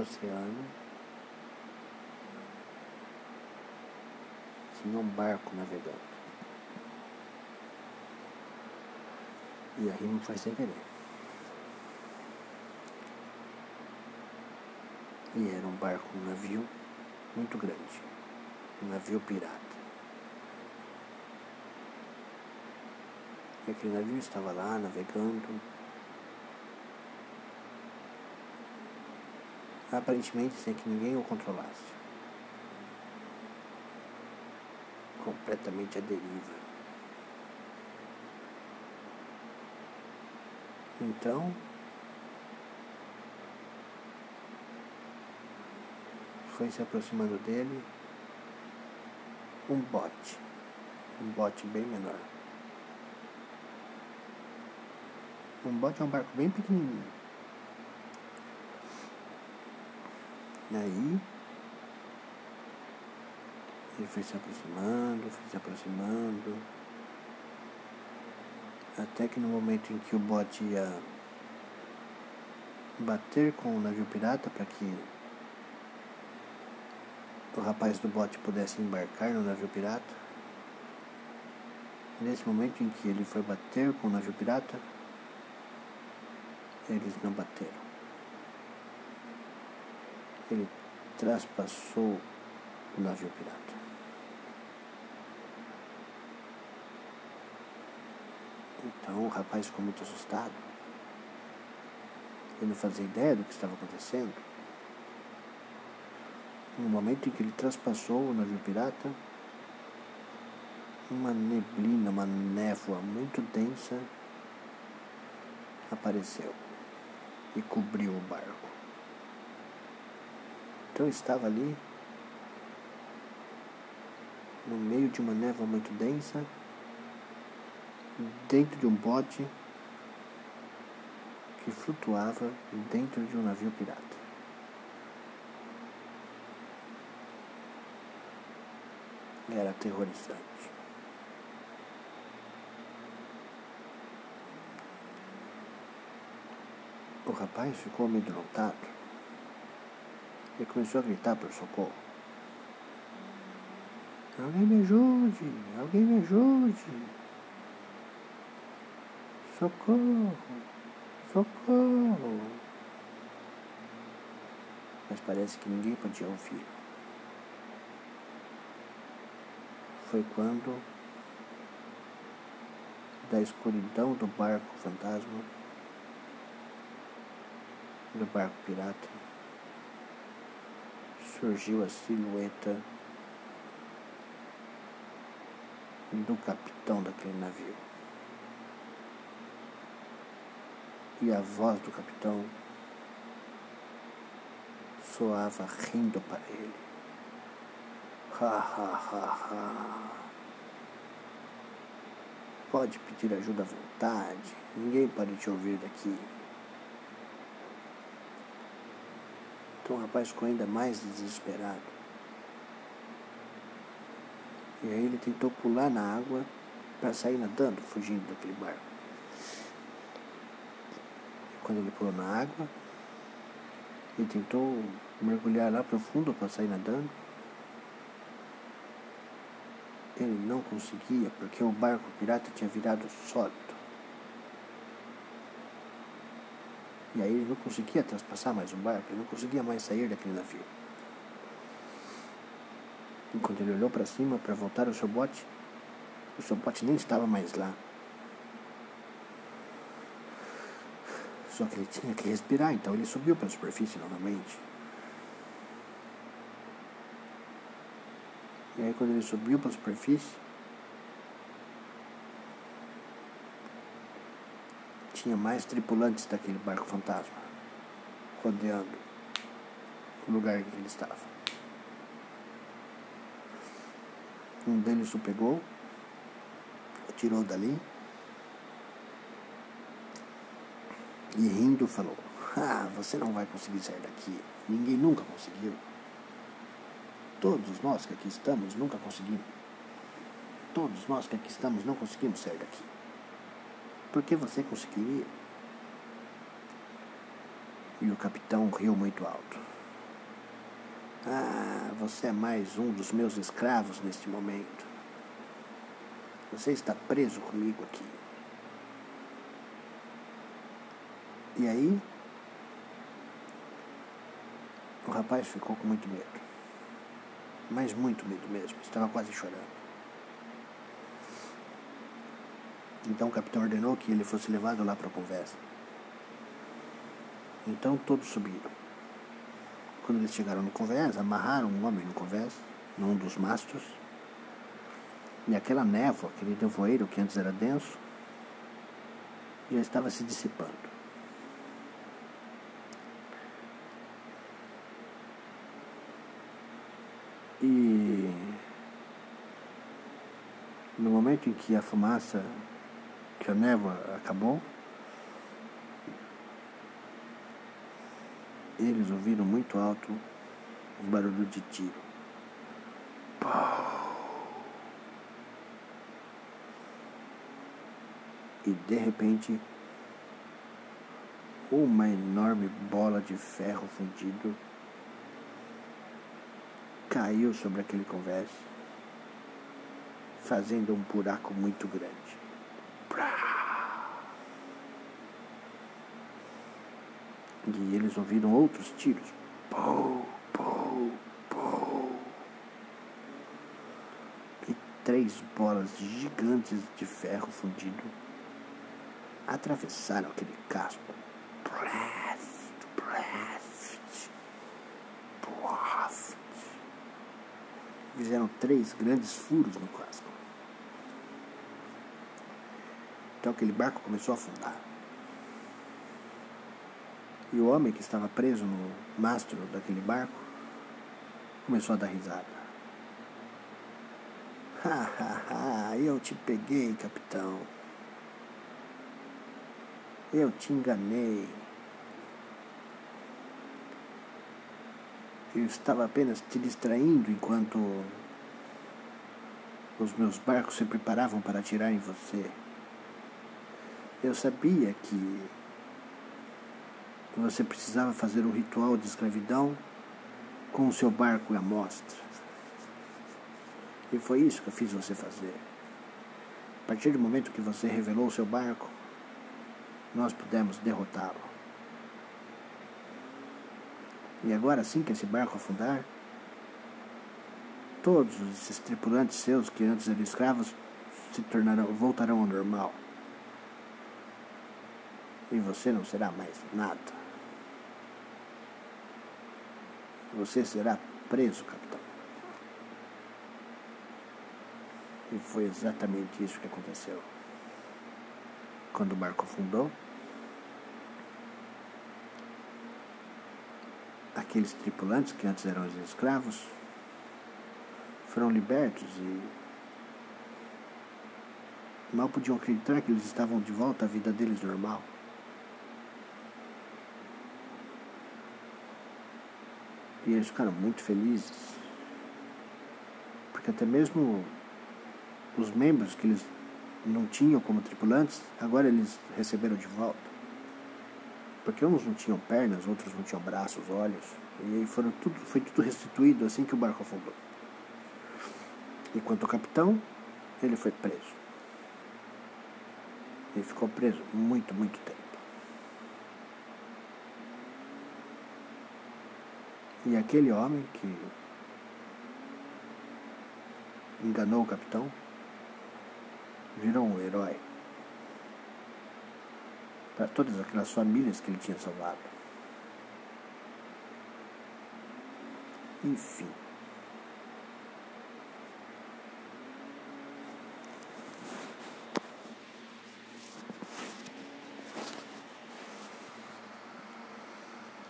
oceano tinha um barco navegando. E a rima foi sem querer. E era um barco, um navio muito grande. Um navio pirata. E aquele navio estava lá navegando. Aparentemente sem que ninguém o controlasse. Completamente à deriva. Então, foi se aproximando dele um bote, um bote bem menor. Um bote é um barco bem pequenininho. E aí ele foi se aproximando, foi se aproximando. Até que no momento em que o bote ia bater com o navio pirata para que o rapaz do bote pudesse embarcar no navio pirata. Nesse momento em que ele foi bater com o navio pirata, eles não bateram. Ele traspassou o navio pirata. Então o rapaz ficou muito assustado. Ele não fazia ideia do que estava acontecendo. No momento em que ele traspassou o navio pirata, uma neblina, uma névoa muito densa apareceu e cobriu o barco. Então estava ali, no meio de uma névoa muito densa, dentro de um bote que flutuava dentro de um navio pirata. Era aterrorizante. O rapaz ficou amedrontado e começou a gritar por socorro. Alguém me ajude! Alguém me ajude! Socorro! Socorro! Mas parece que ninguém podia ouvir. Foi quando, da escuridão do barco fantasma, do barco pirata, surgiu a silhueta do capitão daquele navio. e a voz do capitão soava rindo para ele. Ha, ha, ha, ha. Pode pedir ajuda à vontade, ninguém pode te ouvir daqui. Então o rapaz ficou ainda mais desesperado. E aí ele tentou pular na água para sair nadando, fugindo daquele barco quando ele pulou na água e tentou mergulhar lá profundo para sair nadando. Ele não conseguia porque o barco pirata tinha virado sólido. E aí ele não conseguia traspassar mais o barco, ele não conseguia mais sair daquele navio. Enquanto ele olhou para cima para voltar ao seu bote, o seu bote nem estava mais lá. Só que ele tinha que respirar, então ele subiu para a superfície novamente. E aí quando ele subiu para a superfície, tinha mais tripulantes daquele barco fantasma rodeando o lugar em que ele estava. Um deles o pegou, tirou dali E rindo falou: Ah, você não vai conseguir sair daqui. Ninguém nunca conseguiu. Todos nós que aqui estamos nunca conseguimos. Todos nós que aqui estamos não conseguimos sair daqui. Por que você conseguiria? E o capitão riu muito alto. Ah, você é mais um dos meus escravos neste momento. Você está preso comigo aqui. E aí, o rapaz ficou com muito medo. Mas muito medo mesmo, estava quase chorando. Então o capitão ordenou que ele fosse levado lá para a conversa. Então todos subiram. Quando eles chegaram no convés, amarraram um homem no convés, num dos mastros, e aquela névoa, aquele nevoeiro que antes era denso, já estava se dissipando. E no momento em que a fumaça, que a névoa acabou, eles ouviram muito alto um barulho de tiro. E de repente, uma enorme bola de ferro fundido caiu sobre aquele convés, fazendo um buraco muito grande. E eles ouviram outros tiros. Pou, pou, pou. E três bolas gigantes de ferro fundido atravessaram aquele casco. Blast, blast, blast. Fizeram três grandes furos no casco. Então aquele barco começou a afundar. E o homem que estava preso no mastro daquele barco começou a dar risada. Ha, ha, ha, eu te peguei, capitão. Eu te enganei. Eu estava apenas te distraindo enquanto os meus barcos se preparavam para atirar em você. Eu sabia que você precisava fazer o ritual de escravidão com o seu barco à mostra. E foi isso que eu fiz você fazer. A partir do momento que você revelou o seu barco, nós pudemos derrotá-lo. E agora, assim que esse barco afundar, todos esses tripulantes seus que antes eram escravos se tornarão, voltarão ao normal. E você não será mais nada. Você será preso, capitão. E foi exatamente isso que aconteceu. Quando o barco afundou, aqueles tripulantes que antes eram escravos foram libertos e mal podiam acreditar que eles estavam de volta à vida deles normal. E eles ficaram muito felizes. Porque até mesmo os membros que eles não tinham como tripulantes, agora eles receberam de volta. Porque uns não tinham pernas, outros não tinham braços, olhos. E foram tudo, foi tudo restituído assim que o barco afundou. Enquanto o capitão, ele foi preso. Ele ficou preso muito, muito tempo. E aquele homem que enganou o capitão virou um herói para todas aquelas famílias que ele tinha salvado. Enfim.